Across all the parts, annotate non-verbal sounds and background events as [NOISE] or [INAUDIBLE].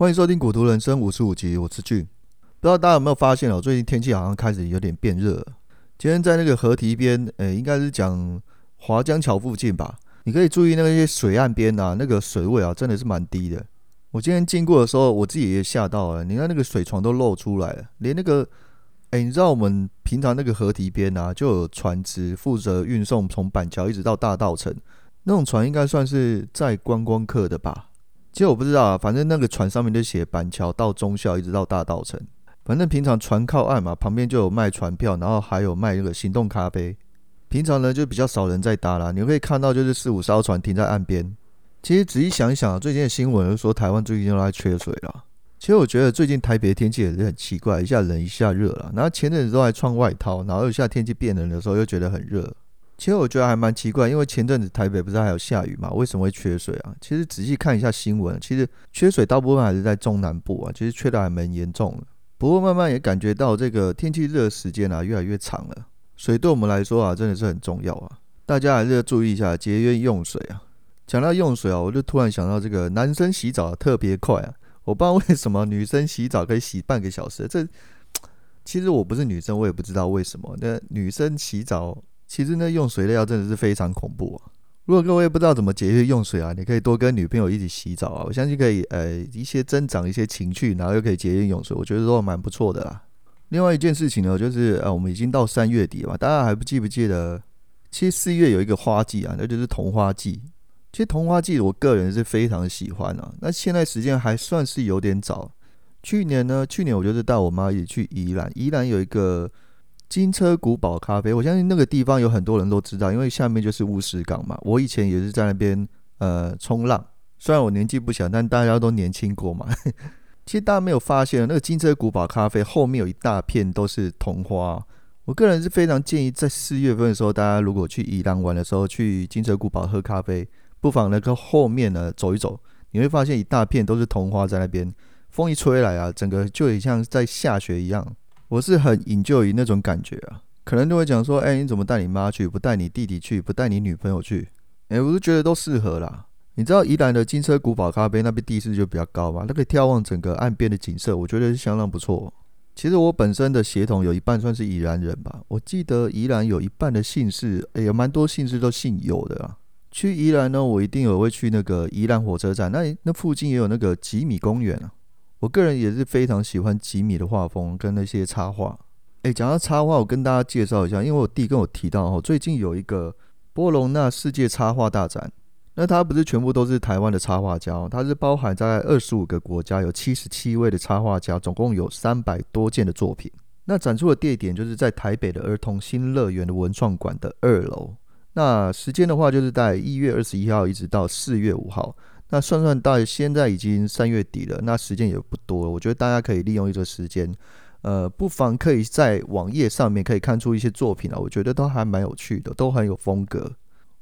欢迎收听《古图人生》五十五集，我是俊。不知道大家有没有发现哦，最近天气好像开始有点变热。今天在那个河堤边，诶、应该是讲华江桥附近吧？你可以注意那些水岸边啊，那个水位啊，真的是蛮低的。我今天经过的时候，我自己也吓到了。你看那个水床都露出来了，连那个，诶、你知道我们平常那个河堤边啊，就有船只负责运送从板桥一直到大稻城，那种船应该算是载观光客的吧？其实我不知道啊，反正那个船上面就写板桥到忠孝，一直到大道城。反正平常船靠岸嘛，旁边就有卖船票，然后还有卖那个行动咖啡。平常呢就比较少人在搭啦，你可以看到就是四五艘船停在岸边。其实仔细想一想，最近的新闻说台湾最近都在缺水了。其实我觉得最近台北的天气也是很奇怪，一下冷一下热了。然后前阵子都还穿外套，然后一下天气变冷的时候又觉得很热。其实我觉得还蛮奇怪，因为前阵子台北不是还有下雨嘛？为什么会缺水啊？其实仔细看一下新闻，其实缺水大部分还是在中南部啊，其实缺的还蛮严重的。不过慢慢也感觉到这个天气热的时间啊越来越长了，水对我们来说啊真的是很重要啊，大家还是要注意一下节约用水啊。讲到用水啊，我就突然想到这个男生洗澡特别快啊，我不知道为什么女生洗澡可以洗半个小时，这 [TSK] 其实我不是女生，我也不知道为什么那女生洗澡。其实呢用水的量真的是非常恐怖啊！如果各位不知道怎么节约用水啊，你可以多跟女朋友一起洗澡啊，我相信可以呃一些增长一些情趣，然后又可以节约用水，我觉得都蛮不错的啦。另外一件事情呢，就是呃我们已经到三月底了嘛，大家还不记不记得？其实四月有一个花季啊，那就是桐花季。其实桐花季我个人是非常喜欢啊。那现在时间还算是有点早。去年呢，去年我就是带我妈一起去宜兰，宜兰有一个。金车古堡咖啡，我相信那个地方有很多人都知道，因为下面就是乌石港嘛。我以前也是在那边呃冲浪，虽然我年纪不小，但大家都年轻过嘛。[LAUGHS] 其实大家没有发现，那个金车古堡咖啡后面有一大片都是桐花。我个人是非常建议，在四月份的时候，大家如果去宜兰玩的时候，去金车古堡喝咖啡，不妨那个后面呢走一走，你会发现一大片都是桐花在那边，风一吹来啊，整个就很像在下雪一样。我是很 enjoy 那种感觉啊，可能就会讲说，哎、你怎么带你妈去，不带你弟弟去，不带你女朋友去？哎、我是觉得都适合啦。你知道宜兰的金车古堡咖啡那边地势就比较高嘛，那个眺望整个岸边的景色，我觉得是相当不错。其实我本身的血统有一半算是宜兰人吧，我记得宜兰有一半的姓氏，哎、有蛮多姓氏都姓有的啊。去宜兰呢，我一定有会去那个宜兰火车站，那那附近也有那个吉米公园啊。我个人也是非常喜欢吉米的画风跟那些插画。诶，讲到插画，我跟大家介绍一下，因为我弟跟我提到哦，最近有一个波隆纳世界插画大展。那它不是全部都是台湾的插画家，哦它是包含在二十五个国家，有七十七位的插画家，总共有三百多件的作品。那展出的地点就是在台北的儿童新乐园的文创馆的二楼。那时间的话，就是在一月二十一号一直到四月五号。那算算到现在已经三月底了，那时间也不多了。我觉得大家可以利用一个时间，呃，不妨可以在网页上面可以看出一些作品啊，我觉得都还蛮有趣的，都很有风格。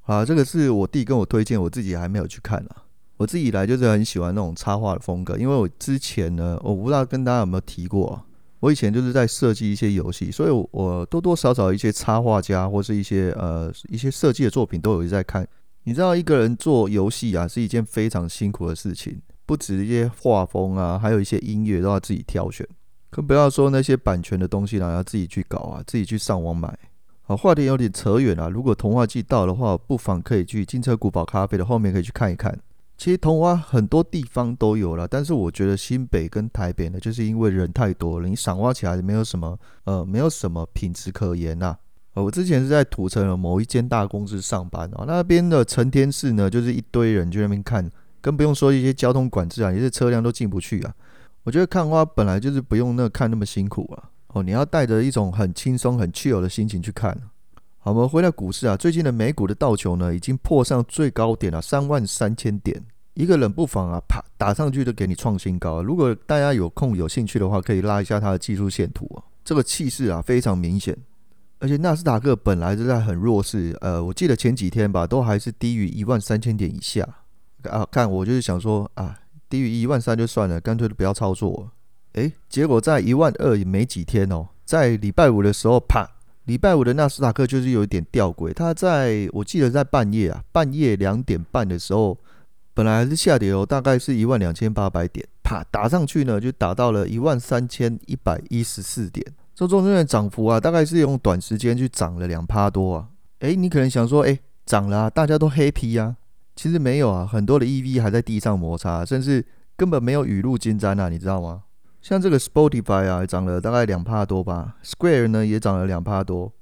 啊，这个是我弟跟我推荐，我自己还没有去看啊。我自己来就是很喜欢那种插画的风格，因为我之前呢，我不知道跟大家有没有提过啊，我以前就是在设计一些游戏，所以我多多少少一些插画家或是一些呃一些设计的作品都有在看。你知道一个人做游戏啊，是一件非常辛苦的事情，不止一些画风啊，还有一些音乐都要自己挑选，更不要说那些版权的东西啦，要自己去搞啊，自己去上网买。好，话题有点扯远啊。如果童话季到的话，不妨可以去金车古堡咖啡的后面可以去看一看。其实童话很多地方都有了，但是我觉得新北跟台北呢，就是因为人太多了，你赏花起来没有什么呃，没有什么品质可言呐、啊。我之前是在土城的某一间大公司上班哦，那边的成天市呢，就是一堆人去那边看，更不用说一些交通管制啊，也是车辆都进不去啊。我觉得看花本来就是不用那看那么辛苦啊，哦，你要带着一种很轻松、很自由的心情去看。好，我们回到股市啊，最近的美股的道球呢，已经破上最高点了，三万三千点，一个冷不防啊，啪打上去就给你创新高。如果大家有空有兴趣的话，可以拉一下它的技术线图啊，这个气势啊非常明显。而且纳斯达克本来就在很弱势，呃，我记得前几天吧，都还是低于一万三千点以下啊。看我就是想说啊，低于一万三就算了，干脆就不要操作了。诶，结果在一万二也没几天哦，在礼拜五的时候，啪，礼拜五的纳斯达克就是有一点吊诡，它在我记得在半夜啊，半夜两点半的时候，本来是下跌哦，大概是一万两千八百点。啪打上去呢，就打到了一万三千一百一十四点。这中间的涨幅啊，大概是用短时间去涨了两趴多啊。诶，你可能想说，诶，涨了啊，大家都 happy 啊。其实没有啊，很多的 EV 还在地上摩擦，甚至根本没有雨露均沾啊，你知道吗？像这个 Spotify 啊，涨了大概两趴多吧，Square 呢也涨了两趴多。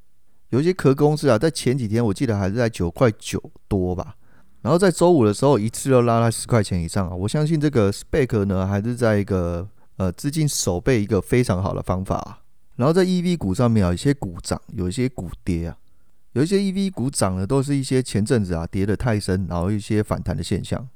有些壳公司啊，在前几天我记得还是在九块九多吧，然后在周五的时候一次都拉了十块钱以上啊。我相信这个 SPAC 呢，还是在一个呃资金守备一个非常好的方法啊。然后在 EV 股上面啊，有一些股涨，有一些股跌啊。有一些 EV 股涨的都是一些前阵子啊跌得太深，然后一些反弹的现象。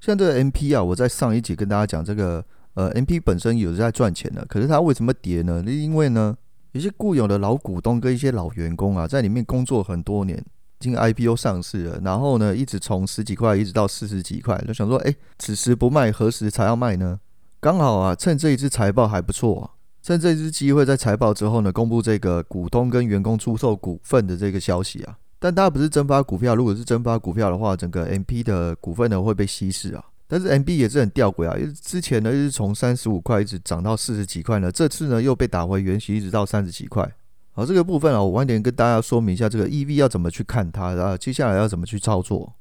像这个 MP 啊，我在上一集跟大家讲这个，呃，MP 本身有在赚钱的，可是它为什么跌呢？因为呢，有些固有的老股东跟一些老员工啊，在里面工作很多年，已经 IPO 上市了，然后呢，一直从十几块一直到四十几块，就想说，哎，此时不卖，何时才要卖呢？刚好啊，趁这一支财报还不错啊。趁这次机会，在财报之后呢，公布这个股东跟员工出售股份的这个消息啊。但它不是增发股票，如果是增发股票的话，整个 MP 的股份呢会被稀释啊。但是 MP 也是很吊诡啊，因为之前呢是从三十五块一直涨到四十几块呢，这次呢又被打回原形，一直到三十几块。好，这个部分啊，我晚点跟大家说明一下这个 EV 要怎么去看它，然后接下来要怎么去操作。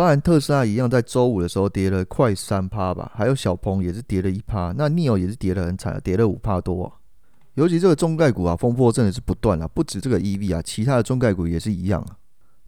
包含特斯拉一样，在周五的时候跌了快三趴吧，还有小鹏也是跌了一趴，那 n e o 也是跌得很惨，跌了五趴多啊。尤其这个中概股啊，风波真的是不断啊，不止这个 EV 啊，其他的中概股也是一样啊。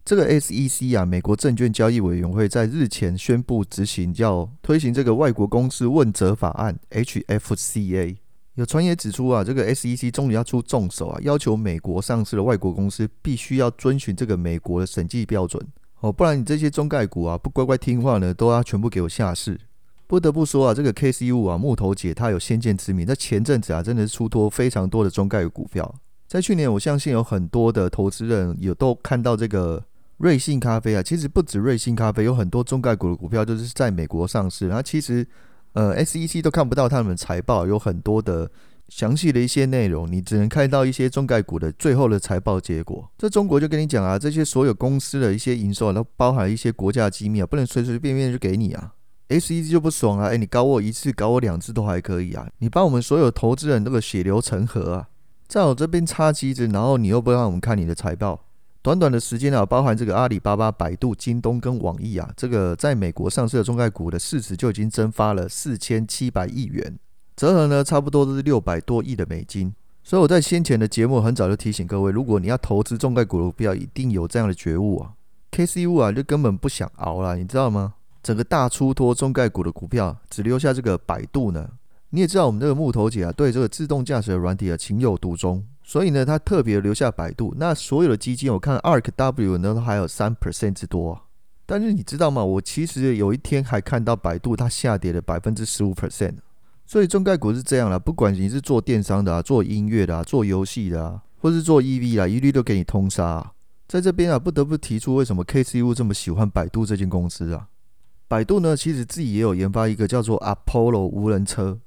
这个 SEC 啊，美国证券交易委员会在日前宣布执行，要推行这个外国公司问责法案 HFCA。有传言指出啊，这个 SEC 终于要出重手啊，要求美国上市的外国公司必须要遵循这个美国的审计标准。哦，不然你这些中概股啊，不乖乖听话呢，都要全部给我下市。不得不说啊，这个 KCU 啊，木头姐她有先见之明，在前阵子啊，真的是出脱非常多的中概股票。在去年，我相信有很多的投资人也都看到这个瑞幸咖啡啊，其实不止瑞幸咖啡，有很多中概股的股票就是在美国上市，然后其实呃 SEC 都看不到他们财报，有很多的。详细的一些内容，你只能看到一些中概股的最后的财报结果。这中国就跟你讲啊，这些所有公司的一些营收都包含一些国家机密啊，不能随随便便就给你啊。SEC 就不爽啊，哎，你搞我一次，搞我两次都还可以啊，你把我们所有投资人那个血流成河啊，在我这边插机子，然后你又不让我们看你的财报。短短的时间啊，包含这个阿里巴巴、百度、京东跟网易啊，这个在美国上市的中概股的市值就已经蒸发了四千七百亿元。折合呢，差不多都是六百多亿的美金。所以我在先前的节目很早就提醒各位，如果你要投资中概股的股票，一定有这样的觉悟啊。KCU 啊，就根本不想熬了，你知道吗？整个大出脱中概股的股票，只留下这个百度呢。你也知道，我们这个木头姐啊，对这个自动驾驶的软体啊情有独钟，所以呢，他特别留下百度。那所有的基金，我看 ARKW 呢，都还有三 percent 之多。但是你知道吗？我其实有一天还看到百度它下跌了百分之十五 percent。所以中概股是这样啦，不管你是做电商的啊，做音乐的啊，做游戏的啊，或是做 EV 啊，一律都给你通杀啊。在这边啊，不得不提出为什么 KCU 这么喜欢百度这间公司啊？百度呢，其实自己也有研发一个叫做 Apollo 无人车。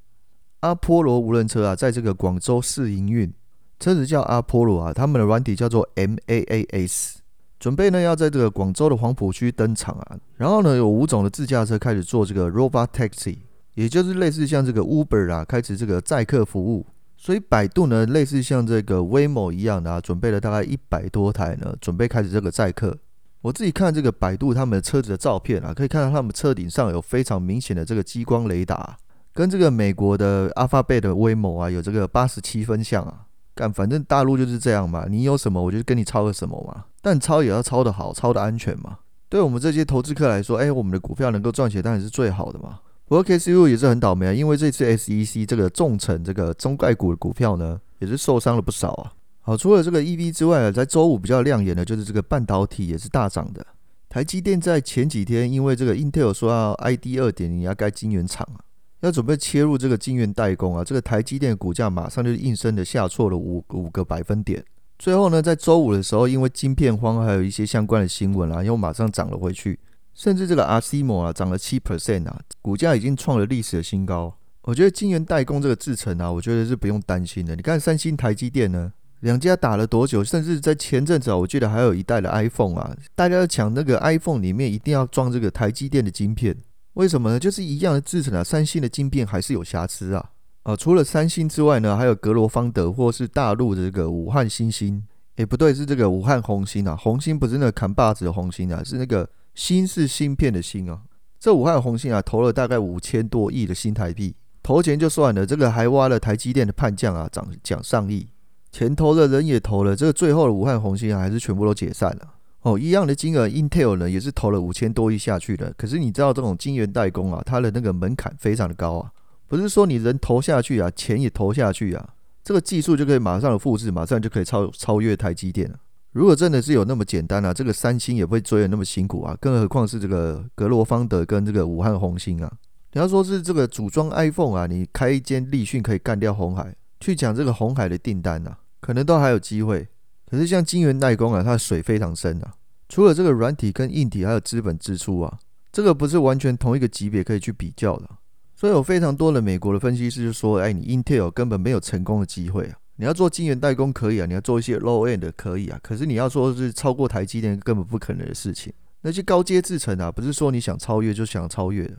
阿波罗无人车啊，在这个广州试营运，车子叫阿波罗啊，他们的软体叫做 MaaS，准备呢要在这个广州的黄埔区登场啊。然后呢，有五种的自驾车开始做这个 Robot Taxi。也就是类似像这个 Uber 啊，开始这个载客服务，所以百度呢，类似像这个 Waymo 一样的啊，准备了大概一百多台呢，准备开始这个载客。我自己看这个百度他们的车子的照片啊，可以看到他们车顶上有非常明显的这个激光雷达，跟这个美国的 Alphabet 的 Waymo 啊，有这个八十七分像啊。干，反正大陆就是这样嘛，你有什么我就跟你抄个什么嘛，但抄也要抄得好，抄得安全嘛。对我们这些投资客来说，哎，我们的股票能够赚钱当然是最好的嘛。不过 KCU 也是很倒霉啊，因为这次 SEC 这个重惩这个中概股的股票呢，也是受伤了不少啊。好，除了这个 EV 之外啊，在周五比较亮眼的就是这个半导体也是大涨的。台积电在前几天因为这个 Intel 说要 ID 二点零要盖晶圆厂啊，要准备切入这个晶圆代工啊，这个台积电的股价马上就应声的下挫了五五个百分点。最后呢，在周五的时候，因为晶片荒还有一些相关的新闻啊，又马上涨了回去。甚至这个阿西摩啊涨了七 percent 啊，股价已经创了历史的新高。我觉得晶圆代工这个制程啊，我觉得是不用担心的。你看三星、台积电呢，两家打了多久？甚至在前阵子啊，我记得还有一代的 iPhone 啊，大家要抢那个 iPhone 里面一定要装这个台积电的晶片。为什么呢？就是一样的制程啊，三星的晶片还是有瑕疵啊。啊，除了三星之外呢，还有格罗方德或是大陆的这个武汉新芯，诶，不对，是这个武汉红芯啊。红芯不是那个扛把子的红芯啊，是那个芯是芯片的芯啊。这武汉弘芯啊，投了大概五千多亿的新台币，投钱就算了，这个还挖了台积电的叛将啊，涨奖上亿，钱投了，人也投了，这个最后的武汉弘芯啊，还是全部都解散了。哦，一样的金额，Intel 呢也是投了五千多亿下去的，可是你知道这种晶圆代工啊，它的那个门槛非常的高啊。不是说你人投下去啊，钱也投下去啊，这个技术就可以马上的复制，马上就可以超超越台积电了。如果真的是有那么简单啊，这个三星也不会追得那么辛苦啊，更何况是这个格罗方德跟这个武汉红芯啊。你要说是这个组装 iPhone 啊，你开一间立讯可以干掉红海，去讲这个红海的订单啊，可能都还有机会。可是像晶圆代工啊，它的水非常深啊，除了这个软体跟硬体，还有资本支出啊，这个不是完全同一个级别可以去比较的。所以有非常多的美国的分析师就说：“哎，你 Intel 根本没有成功的机会啊！你要做晶圆代工可以啊，你要做一些 low end 的可以啊，可是你要说是超过台积电，根本不可能的事情。那些高阶制程啊，不是说你想超越就想超越的。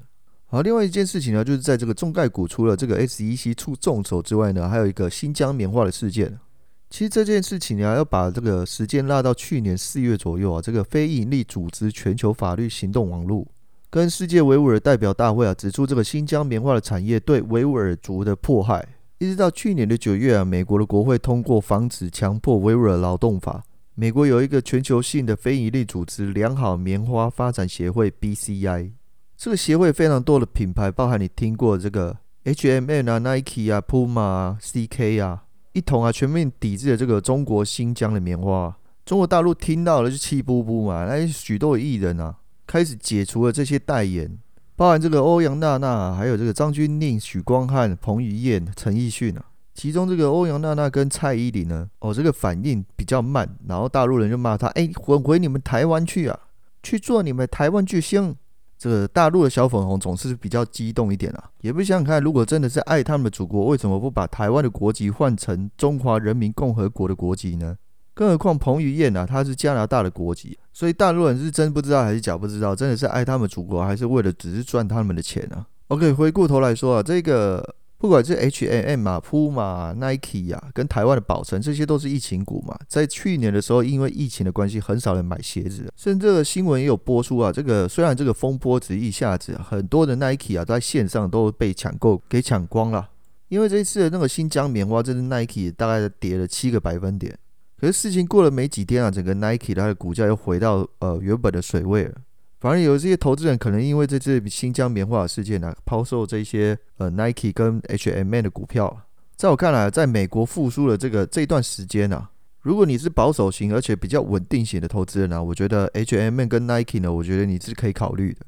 好，另外一件事情呢，就是在这个中概股除了这个 SEC 出重手之外呢，还有一个新疆棉花的事件。其实这件事情呢，要把这个时间拉到去年四月左右啊，这个非营利组织全球法律行动网络。跟世界维吾尔代表大会啊指出，这个新疆棉花的产业对维吾尔族的迫害，一直到去年的九月啊，美国的国会通过防止强迫维吾尔劳动法。美国有一个全球性的非营利组织——良好棉花发展协会 （BCI）。这个协会非常多的品牌，包含你听过这个 H&M 啊、Nike 啊、Puma 啊、CK 啊，一同啊全面抵制了这个中国新疆的棉花。中国大陆听到了就气噗噗嘛，那许多艺人啊。开始解除了这些代言，包含这个欧阳娜娜，还有这个张钧甯、许光汉、彭于晏、陈奕迅啊。其中这个欧阳娜娜跟蔡依林呢，哦，这个反应比较慢，然后大陆人就骂他：“哎，滚回你们台湾去啊，去做你们台湾巨星。”这个大陆的小粉红总是比较激动一点啊，也不想想看，如果真的是爱他们的祖国，为什么不把台湾的国籍换成中华人民共和国的国籍呢？更何况彭于晏啊，他是加拿大的国籍，所以大陆人是真不知道还是假不知道，真的是爱他们祖国，还是为了只是赚他们的钱啊？OK，回过头来说啊，这个不管是 H&M 啊、Puma、Nike 啊，跟台湾的宝城，这些都是疫情股嘛。在去年的时候，因为疫情的关系，很少人买鞋子，甚至这个新闻也有播出啊。这个虽然这个风波只一下子，很多的 Nike 啊，在线上都被抢购给抢光了，因为这一次的那个新疆棉花，这是 Nike 大概跌了七个百分点。可是事情过了没几天啊，整个 Nike 它的股价又回到呃原本的水位了。反而有这些投资人可能因为这次新疆棉花事件呢、抛售这些呃 Nike 跟 H&M 的股票。在我看来，在美国复苏的这个这段时间啊，如果你是保守型而且比较稳定型的投资人呢、啊，我觉得 H&M 跟 Nike 呢，我觉得你是可以考虑的。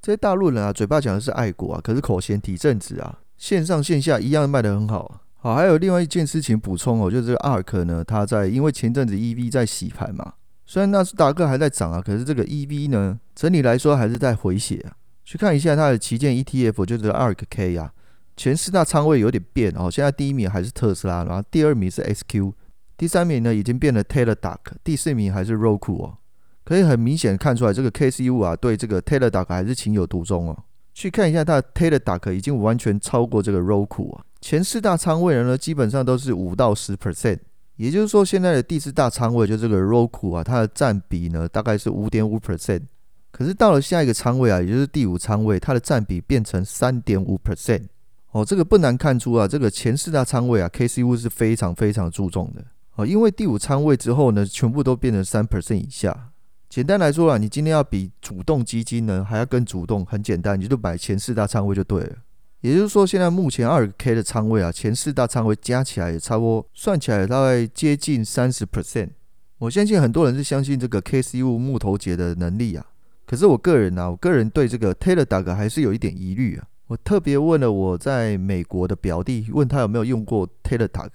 这些大陆人啊，嘴巴讲的是爱国啊，可是口嫌体正直啊，线上线下一样卖得很好。好，还有另外一件事情补充哦，就是这个 ARK 呢，它在因为前阵子 EV 在洗盘嘛，虽然纳斯达克还在涨啊，可是这个 EV 呢，整体来说还是在回血啊。去看一下它的旗舰 ETF，就是 ARKK 啊，前四大仓位有点变哦，现在第一名还是特斯拉，然后第二名是 SQ，第三名呢已经变了 Teladoc，第四名还是 Roku 哦，可以很明显看出来这个 KCU 啊对这个 Teladoc 还是情有独钟哦。去看一下它的 Teladoc 已经完全超过这个 Roku 啊。前四大仓位人呢，基本上都是五到十 percent，也就是说，现在的第四大仓位就这个 Roku 啊，它的占比呢大概是五点五 percent。可是到了下一个仓位啊，也就是第五仓位，它的占比变成三点五 percent。哦，这个不难看出啊，这个前四大仓位啊，KCU 是非常非常注重的。哦，因为第五仓位之后呢，全部都变成三 percent 以下。简单来说啊，你今天要比主动基金呢还要更主动，很简单，你就买前四大仓位就对了。也就是说，现在目前二 K 的仓位啊，前四大仓位加起来也差不多，算起来大概接近三十 percent。我相信很多人是相信这个 KCU 木头节的能力啊，可是我个人呢、我个人对这个 Teladoc 还是有一点疑虑啊。我特别问了我在美国的表弟，问他有没有用过 Teladoc，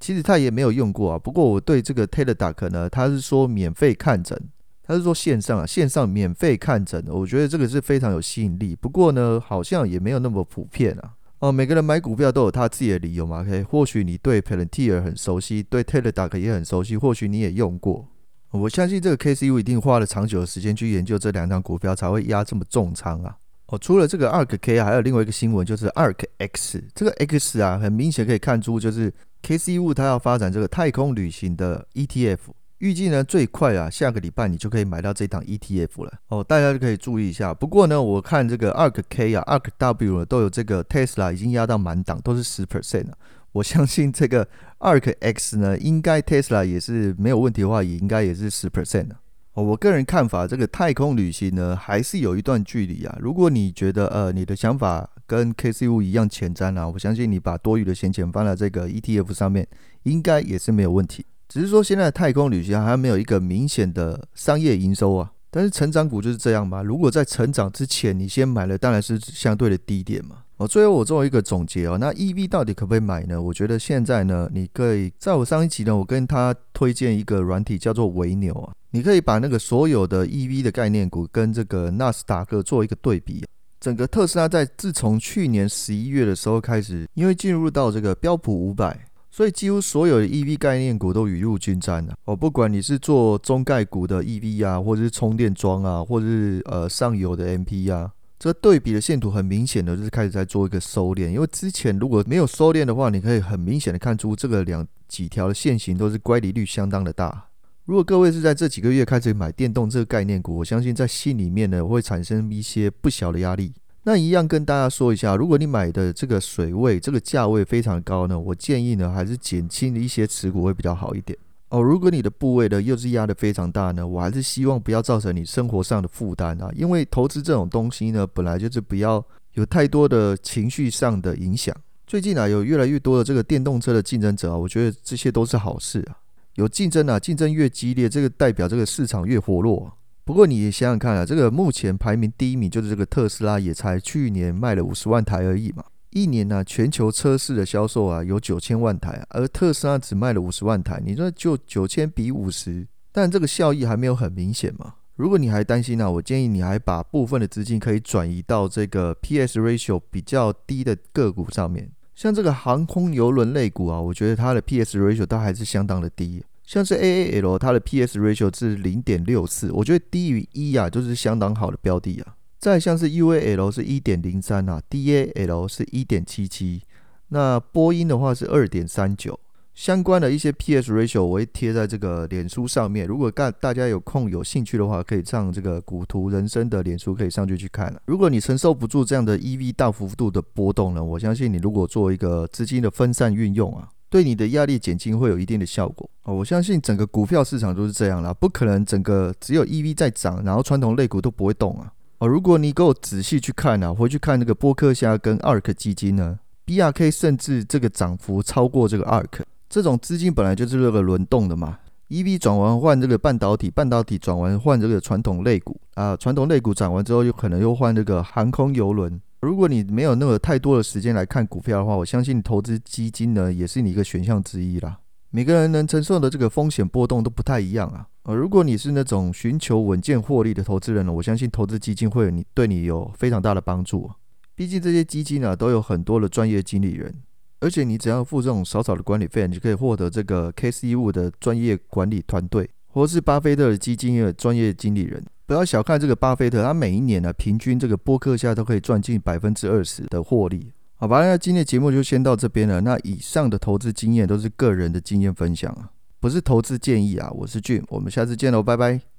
其实他也没有用过啊。不过我对这个 Teladoc 呢，他是说免费看诊。他是说线上啊，线上免费看诊的，我觉得这个是非常有吸引力。不过呢，好像也没有那么普遍啊。哦，每个人买股票都有他自己的理由嘛。OK，或许你对 Palantir 很熟悉，对 Teladoc 也很熟悉，或许你也用过。我相信这个 KCU 一定花了长久的时间去研究这两张股票，才会压这么重仓啊。哦，除了这个 ARK K 还有另外一个新闻，就是 ARK X。这个 X 啊，很明显可以看出，就是 KCU 它要发展这个太空旅行的 ETF。预计呢，最快啊，下个礼拜你就可以买到这档 ETF 了。哦，大家就可以注意一下。不过呢，我看这个 ARK K 啊、ARK W 都有这个 Tesla 已经压到满档，都是十 percent 了。我相信这个 ARK X 呢，应该 Tesla 也是没有问题的话，也应该也是十 percent 的。哦，我个人看法，这个太空旅行呢，还是有一段距离啊。如果你觉得呃你的想法跟 KCU 一样前瞻啊，我相信你把多余的闲钱放在这个 ETF 上面，应该也是没有问题。只是说现在的太空旅行还没有一个明显的商业营收啊。但是成长股就是这样嘛。如果在成长之前你先买了，当然是相对的低点嘛。哦，最后我做一个总结哦，那 EV 到底可不可以买呢？我觉得现在呢，你可以在我上一集呢，我跟他推荐一个软体叫做维牛啊，你可以把那个所有的 EV 的概念股跟这个纳斯达克做一个对比。整个特斯拉在自从去年十一月的时候开始，因为进入到这个标普五百，所以几乎所有的 EV 概念股都雨露均沾了。哦，不管你是做中概股的 EV 啊，或者是充电桩啊，或者是呃上游的 MP 啊。这个对比的线图很明显的就是开始在做一个收敛，因为之前如果没有收敛的话，你可以很明显的看出这个两几条的线型都是乖离率相当的大。如果各位是在这几个月开始买电动这个概念股，我相信在心里面呢会产生一些不小的压力。那一样跟大家说一下，如果你买的这个水位这个价位非常高呢，我建议呢还是减轻一些持股会比较好一点。哦，如果你的部位呢又是压得非常大呢，我还是希望不要造成你生活上的负担啊。因为投资这种东西呢，本来就是不要有太多的情绪上的影响。最近啊，有越来越多的这个电动车的竞争者啊，我觉得这些都是好事啊。有竞争啊，竞争越激烈，这个代表这个市场越活络。不过你想想看啊，这个目前排名第一名就是这个特斯拉，也才去年卖了五十万台而已嘛。一年呢、全球车市的销售啊有九千万台，而特斯拉只卖了五十万台。你说就九千比五十，但这个效益还没有很明显嘛？如果你还担心呢、我建议你还把部分的资金可以转移到这个 PS ratio 比较低的个股上面，像这个航空邮轮类股啊，我觉得它的 PS ratio 都还是相当的低。像是 AAL 它的 PS ratio 是零点六四，我觉得低于一啊，就是相当好的标的啊。再像是 UAL 是一点零三啊，DAL 是一点七七，那波音的话是二点三九。相关的一些 PS ratio 我会贴在这个脸书上面，如果大大家有空有兴趣的话，可以上这个股图人生的脸书可以上去去看了。如果你承受不住这样的 EV 大幅度的波动呢，我相信你如果做一个资金的分散运用啊，对你的压力减轻会有一定的效果哦。我相信整个股票市场都是这样啦，不可能整个只有 EV 在涨，然后传统类股都不会动啊。哦，如果你给我仔细去看啊，回去看那个波克夏跟 ARK 基金呢，BRK 甚至这个涨幅超过这个 ARK，这种资金本来就是这个轮动的嘛，EV 转完换这个半导体，半导体转完换这个传统类股啊，传统类股涨完之后，有可能又换这个航空邮轮。如果你没有那个太多的时间来看股票的话，我相信投资基金呢，也是你一个选项之一啦。每个人能承受的这个风险波动都不太一样啊。呃，如果你是那种寻求稳健获利的投资人呢，我相信投资基金会有你对你有非常大的帮助。毕竟这些基金呢，都有很多的专业经理人，而且你只要付这种少少的管理费，你就可以获得这个 KC Wood 的专业管理团队，或是巴菲特的基金的专业经理人。不要小看这个巴菲特，他每一年呢，平均这个播客下都可以赚近百分之二十的获利。好吧，那今天的节目就先到这边了。那以上的投资经验都是个人的经验分享啊。不是投资建议啊，我是俊，我们下次见喽，拜拜。